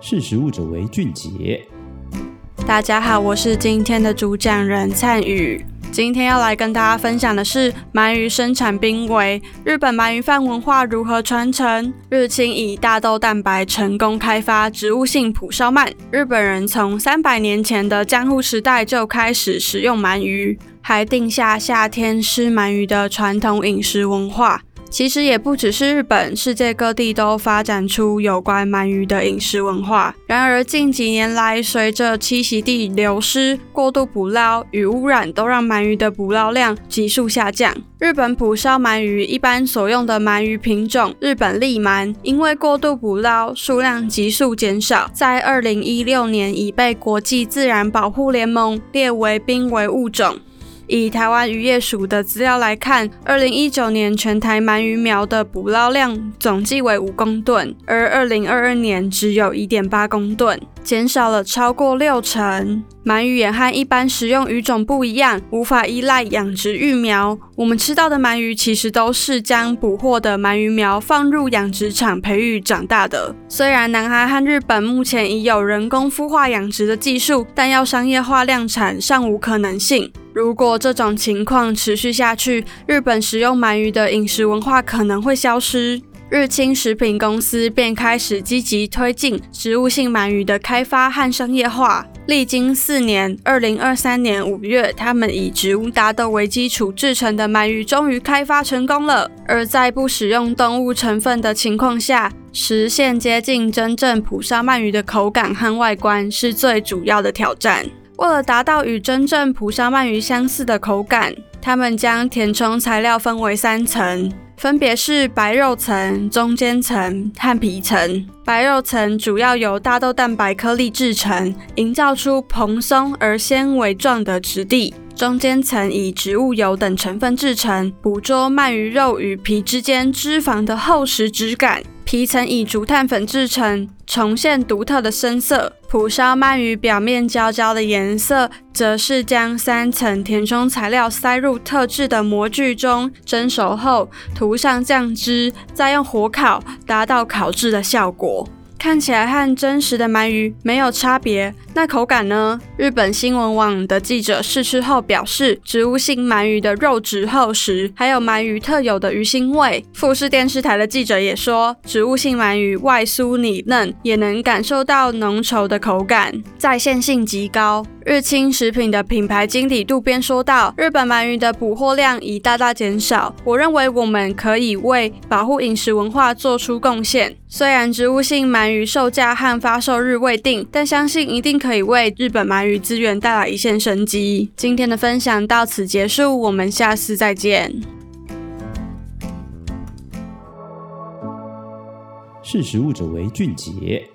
识食物者为俊杰。大家好，我是今天的主讲人灿宇。今天要来跟大家分享的是鳗鱼生产濒危，日本鳗鱼饭文化如何传承？日清以大豆蛋白成功开发植物性蒲烧鳗。日本人从三百年前的江户时代就开始食用鳗鱼，还定下夏天吃鳗鱼的传统饮食文化。其实也不只是日本，世界各地都发展出有关鳗鱼的饮食文化。然而近几年来，随着栖息地流失、过度捕捞与污染，都让鳗鱼的捕捞量急速下降。日本捕烧鳗鱼一般所用的鳗鱼品种日本利鳗，因为过度捕捞，数量急速减少，在二零一六年已被国际自然保护联盟列为濒危物种。以台湾渔业署的资料来看，二零一九年全台鳗鱼苗的捕捞量总计为五公吨，而二零二二年只有一点八公吨，减少了超过六成。鳗鱼也和一般食用鱼种不一样，无法依赖养殖育苗。我们吃到的鳗鱼其实都是将捕获的鳗鱼苗放入养殖场培育长大的。虽然南韩和日本目前已有人工孵化养殖的技术，但要商业化量产尚无可能性。如果这种情况持续下去，日本食用鳗鱼的饮食文化可能会消失。日清食品公司便开始积极推进植物性鳗鱼的开发和商业化。历经四年，二零二三年五月，他们以植物大豆为基础制成的鳗鱼终于开发成功了。而在不使用动物成分的情况下，实现接近真正蒲烧鳗鱼的口感和外观，是最主要的挑战。为了达到与真正蒲烧鳗鱼相似的口感，他们将填充材料分为三层，分别是白肉层、中间层和皮层。白肉层主要由大豆蛋白颗粒制成，营造出蓬松而纤维状的质地。中间层以植物油等成分制成，捕捉鳗鱼肉与皮之间脂肪的厚实质感。皮层以竹炭粉制成，重现独特的深色。蒲烧鳗鱼表面焦焦的颜色，则是将三层填充材料塞入特制的模具中，蒸熟后涂上酱汁，再用火烤，达到烤制的效果。看起来和真实的鳗鱼没有差别，那口感呢？日本新闻网的记者试吃后表示，植物性鳗鱼的肉质厚实，还有鳗鱼特有的鱼腥味。富士电视台的记者也说，植物性鳗鱼外酥里嫩，也能感受到浓稠的口感，再现性极高。日清食品的品牌经理渡边说道：“日本鳗鱼的捕获量已大大减少，我认为我们可以为保护饮食文化做出贡献。虽然植物性鳗鱼售价和发售日未定，但相信一定可可以为日本鳗鱼资源带来一线生机。”今天的分享到此结束，我们下次再见。识时务者为俊杰。